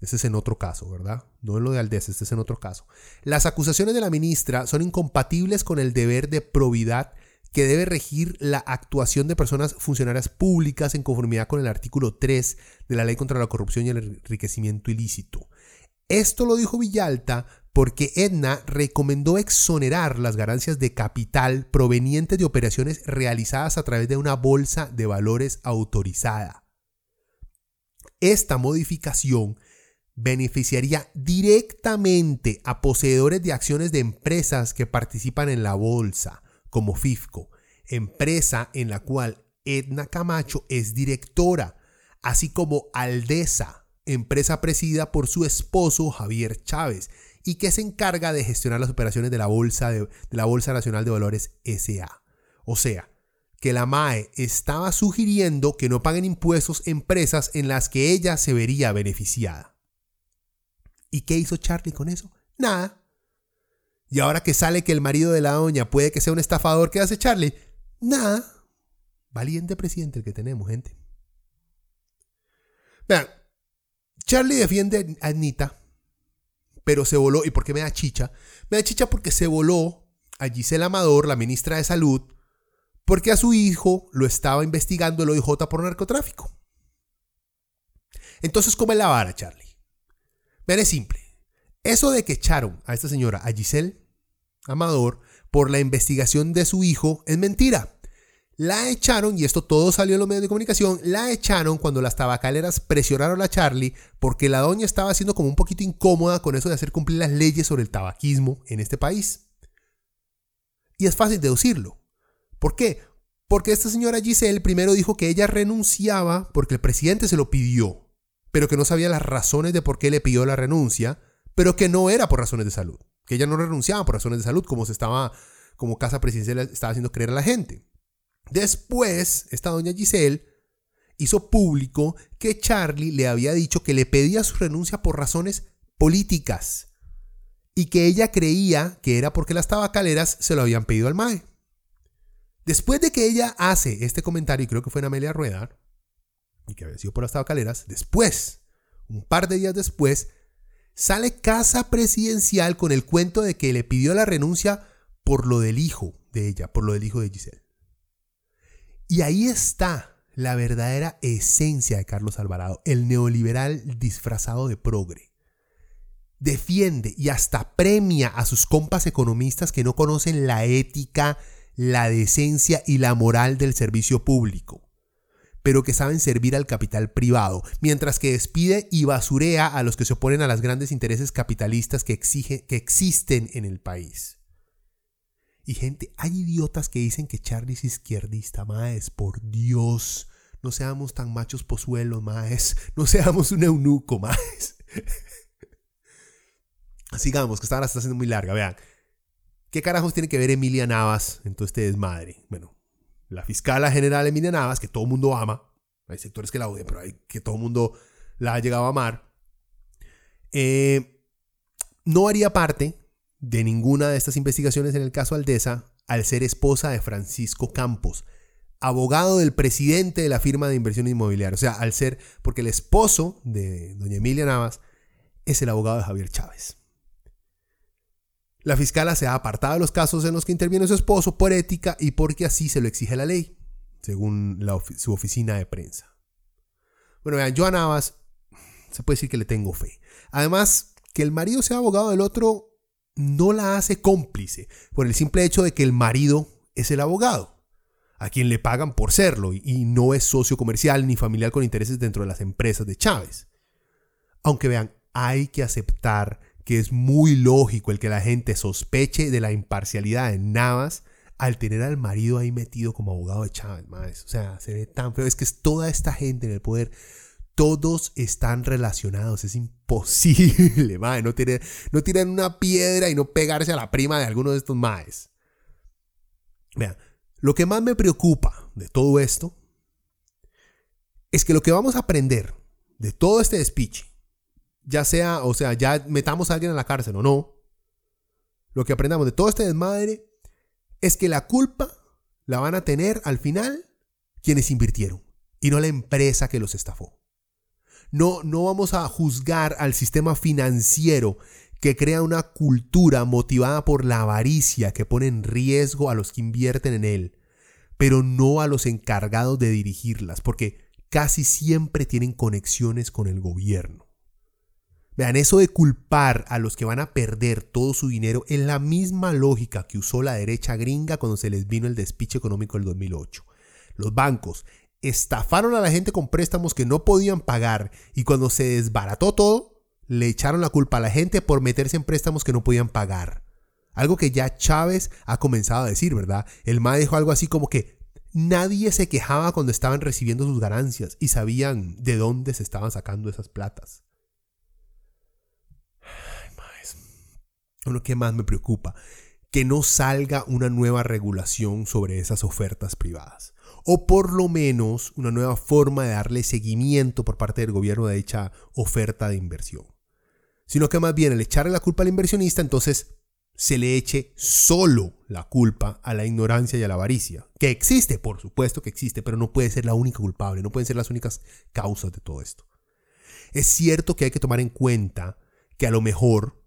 ese es en otro caso, ¿verdad? No en lo de Aldez, este es en otro caso. Las acusaciones de la ministra son incompatibles con el deber de probidad que debe regir la actuación de personas funcionarias públicas en conformidad con el artículo 3 de la Ley contra la Corrupción y el Enriquecimiento Ilícito. Esto lo dijo Villalta porque Edna recomendó exonerar las ganancias de capital provenientes de operaciones realizadas a través de una bolsa de valores autorizada. Esta modificación beneficiaría directamente a poseedores de acciones de empresas que participan en la bolsa, como FIFCO, empresa en la cual Edna Camacho es directora, así como Aldesa, empresa presidida por su esposo Javier Chávez y que se encarga de gestionar las operaciones de la Bolsa, de, la bolsa Nacional de Valores SA. O sea, que la MAE estaba sugiriendo que no paguen impuestos empresas en las que ella se vería beneficiada. ¿Y qué hizo Charlie con eso? Nada. Y ahora que sale que el marido de la doña puede que sea un estafador, ¿qué hace Charlie? Nada. Valiente presidente el que tenemos, gente. Vean, Charlie defiende a Anita, pero se voló. ¿Y por qué me da chicha? Me da chicha porque se voló a Gisela Amador, la ministra de Salud, porque a su hijo lo estaba investigando el OIJ por narcotráfico. Entonces, ¿cómo es la vara, Charlie? Vean, es simple. Eso de que echaron a esta señora, a Giselle Amador, por la investigación de su hijo, es mentira. La echaron, y esto todo salió en los medios de comunicación, la echaron cuando las tabacaleras presionaron a Charlie porque la doña estaba siendo como un poquito incómoda con eso de hacer cumplir las leyes sobre el tabaquismo en este país. Y es fácil deducirlo. ¿Por qué? Porque esta señora Giselle primero dijo que ella renunciaba porque el presidente se lo pidió, pero que no sabía las razones de por qué le pidió la renuncia, pero que no era por razones de salud, que ella no renunciaba por razones de salud como se estaba, como Casa Presidencial estaba haciendo creer a la gente. Después, esta doña Giselle hizo público que Charlie le había dicho que le pedía su renuncia por razones políticas y que ella creía que era porque las tabacaleras se lo habían pedido al MAE. Después de que ella hace este comentario, y creo que fue en Amelia Rueda, y que había sido por las tabacaleras, después, un par de días después, sale Casa Presidencial con el cuento de que le pidió la renuncia por lo del hijo de ella, por lo del hijo de Giselle. Y ahí está la verdadera esencia de Carlos Alvarado, el neoliberal disfrazado de progre. Defiende y hasta premia a sus compas economistas que no conocen la ética, la decencia y la moral del servicio público, pero que saben servir al capital privado, mientras que despide y basurea a los que se oponen a los grandes intereses capitalistas que, que existen en el país. Y gente, hay idiotas que dicen que Charlie es izquierdista, maes, por Dios. No seamos tan machos pozuelos, maes. No seamos un eunuco, maes. *laughs* Sigamos, que esta hora está muy larga. Vean, ¿qué carajos tiene que ver Emilia Navas en todo este desmadre? Bueno, la fiscala general Emilia Navas, que todo el mundo ama. Hay sectores que la odian, pero hay que todo el mundo la ha llegado a amar. Eh, no haría parte de ninguna de estas investigaciones en el caso Aldesa al ser esposa de Francisco Campos, abogado del presidente de la firma de inversión inmobiliaria. O sea, al ser, porque el esposo de doña Emilia Navas es el abogado de Javier Chávez. La fiscala se ha apartado de los casos en los que interviene su esposo por ética y porque así se lo exige la ley, según su oficina de prensa. Bueno, vean, yo a Navas se puede decir que le tengo fe. Además, que el marido sea abogado del otro no la hace cómplice por el simple hecho de que el marido es el abogado, a quien le pagan por serlo y no es socio comercial ni familiar con intereses dentro de las empresas de Chávez. Aunque vean, hay que aceptar que es muy lógico el que la gente sospeche de la imparcialidad de Navas al tener al marido ahí metido como abogado de Chávez. O sea, se ve tan feo. Es que es toda esta gente en el poder todos están relacionados. Es imposible, *laughs* no, tirar, no una piedra y no pegarse a la prima de alguno de estos maes. Vean, lo que más me preocupa de todo esto es que lo que vamos a aprender de todo este despiche, ya sea, o sea, ya metamos a alguien en la cárcel o no, lo que aprendamos de todo este desmadre es que la culpa la van a tener al final quienes invirtieron y no la empresa que los estafó. No, no vamos a juzgar al sistema financiero que crea una cultura motivada por la avaricia que pone en riesgo a los que invierten en él, pero no a los encargados de dirigirlas, porque casi siempre tienen conexiones con el gobierno. Vean, eso de culpar a los que van a perder todo su dinero es la misma lógica que usó la derecha gringa cuando se les vino el despiche económico del 2008. Los bancos estafaron a la gente con préstamos que no podían pagar y cuando se desbarató todo, le echaron la culpa a la gente por meterse en préstamos que no podían pagar. Algo que ya Chávez ha comenzado a decir, ¿verdad? El MA dijo algo así como que nadie se quejaba cuando estaban recibiendo sus ganancias y sabían de dónde se estaban sacando esas platas. Ay. Lo que más me preocupa, que no salga una nueva regulación sobre esas ofertas privadas. O por lo menos una nueva forma de darle seguimiento por parte del gobierno de dicha oferta de inversión. Sino que más bien el echarle la culpa al inversionista, entonces se le eche solo la culpa a la ignorancia y a la avaricia. Que existe, por supuesto que existe, pero no puede ser la única culpable, no pueden ser las únicas causas de todo esto. Es cierto que hay que tomar en cuenta que a lo mejor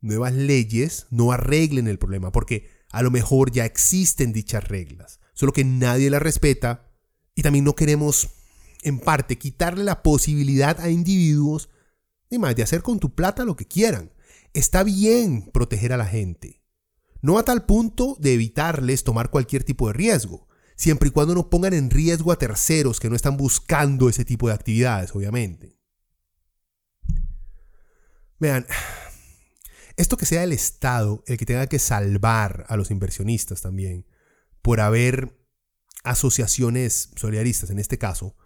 nuevas leyes no arreglen el problema, porque a lo mejor ya existen dichas reglas, solo que nadie las respeta y también no queremos, en parte, quitarle la posibilidad a individuos de hacer con tu plata lo que quieran Está bien proteger a la gente, no a tal punto de evitarles tomar cualquier tipo de riesgo, siempre y cuando no pongan en riesgo a terceros que no están buscando ese tipo de actividades, obviamente. Vean, esto que sea el Estado el que tenga que salvar a los inversionistas también, por haber asociaciones solidaristas en este caso,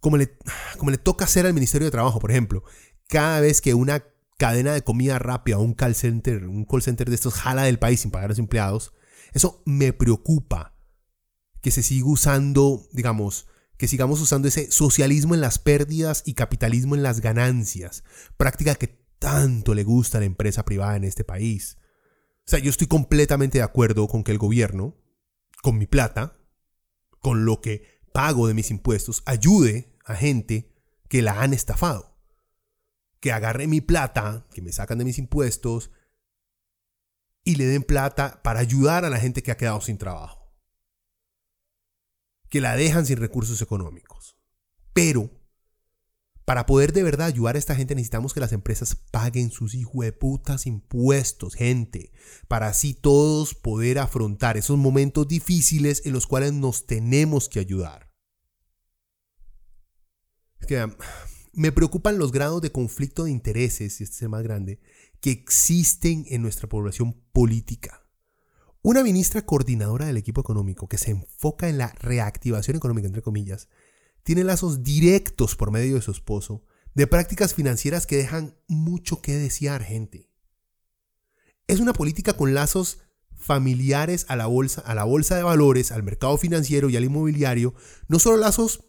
como le, como le toca hacer al Ministerio de Trabajo, por ejemplo, cada vez que una cadena de comida rápida, un call center, un call center de estos jala del país sin pagar a los empleados, eso me preocupa que se siga usando, digamos, que sigamos usando ese socialismo en las pérdidas y capitalismo en las ganancias, práctica que tanto le gusta a la empresa privada en este país. O sea, yo estoy completamente de acuerdo con que el gobierno, con mi plata, con lo que pago de mis impuestos, ayude a gente que la han estafado que agarre mi plata, que me sacan de mis impuestos, y le den plata para ayudar a la gente que ha quedado sin trabajo. Que la dejan sin recursos económicos. Pero, para poder de verdad ayudar a esta gente necesitamos que las empresas paguen sus putas impuestos, gente, para así todos poder afrontar esos momentos difíciles en los cuales nos tenemos que ayudar. Me preocupan los grados de conflicto de intereses, y este es el más grande, que existen en nuestra población política. Una ministra coordinadora del equipo económico que se enfoca en la reactivación económica, entre comillas, tiene lazos directos por medio de su esposo de prácticas financieras que dejan mucho que desear, gente. Es una política con lazos familiares a la bolsa, a la bolsa de valores, al mercado financiero y al inmobiliario, no solo lazos,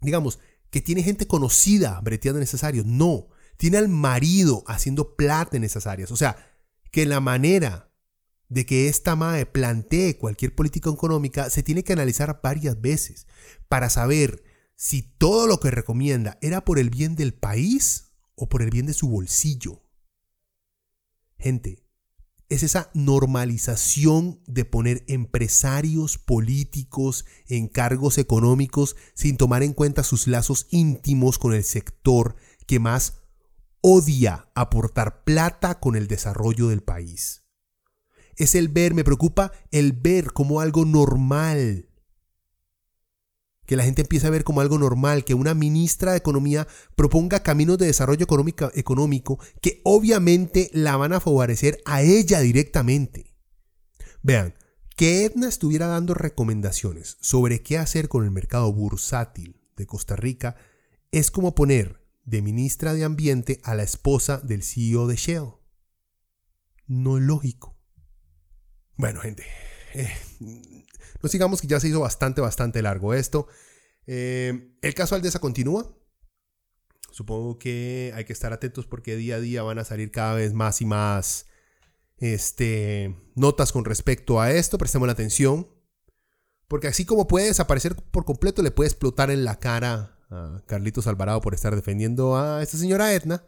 digamos, que tiene gente conocida breteando en esas áreas. No, tiene al marido haciendo plata en esas áreas. O sea, que la manera de que esta madre plantee cualquier política económica se tiene que analizar varias veces para saber si todo lo que recomienda era por el bien del país o por el bien de su bolsillo. Gente, es esa normalización de poner empresarios políticos en cargos económicos sin tomar en cuenta sus lazos íntimos con el sector que más odia aportar plata con el desarrollo del país. Es el ver, me preocupa el ver como algo normal que la gente empiece a ver como algo normal, que una ministra de Economía proponga caminos de desarrollo económico que obviamente la van a favorecer a ella directamente. Vean, que Edna estuviera dando recomendaciones sobre qué hacer con el mercado bursátil de Costa Rica es como poner de ministra de Ambiente a la esposa del CEO de Shell. No es lógico. Bueno, gente, eh, no sigamos que ya se hizo bastante, bastante largo esto. Eh, el caso Aldesa continúa. Supongo que hay que estar atentos porque día a día van a salir cada vez más y más este, notas con respecto a esto. Prestemos atención. Porque así como puede desaparecer por completo, le puede explotar en la cara a Carlitos Alvarado por estar defendiendo a esta señora Edna.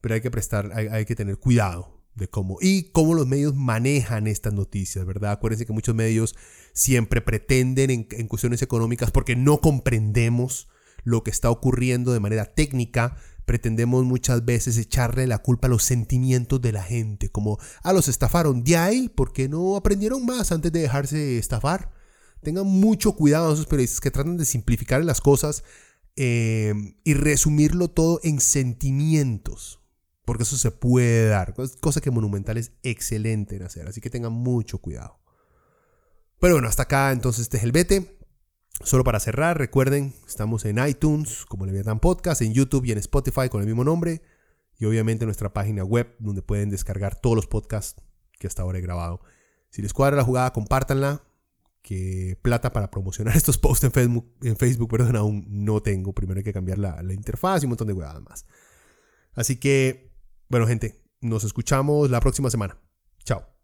Pero hay que prestar, hay que tener cuidado de cómo y cómo los medios manejan estas noticias, ¿verdad? Acuérdense que muchos medios siempre pretenden en, cuestiones económicas porque no comprendemos lo que está ocurriendo de manera técnica, pretendemos muchas veces echarle la culpa a los sentimientos de la gente, como a ah, los estafaron de ahí porque no aprendieron más antes de dejarse estafar. Tengan mucho cuidado esos periodistas que tratan de simplificar las cosas eh, y resumirlo todo en sentimientos, porque eso se puede dar, cosa que Monumental es excelente en hacer, así que tengan mucho cuidado. Pero bueno, hasta acá entonces este es el Vete. Solo para cerrar, recuerden, estamos en iTunes como Leviathan Podcast, en YouTube y en Spotify con el mismo nombre, y obviamente en nuestra página web donde pueden descargar todos los podcasts que hasta ahora he grabado. Si les cuadra la jugada, compártanla, que plata para promocionar *laughs* estos posts en Facebook, en Facebook perdón, aún no tengo. Primero hay que cambiar la, la interfaz y un montón de huevadas más. Así que, bueno, gente, nos escuchamos la próxima semana. Chao.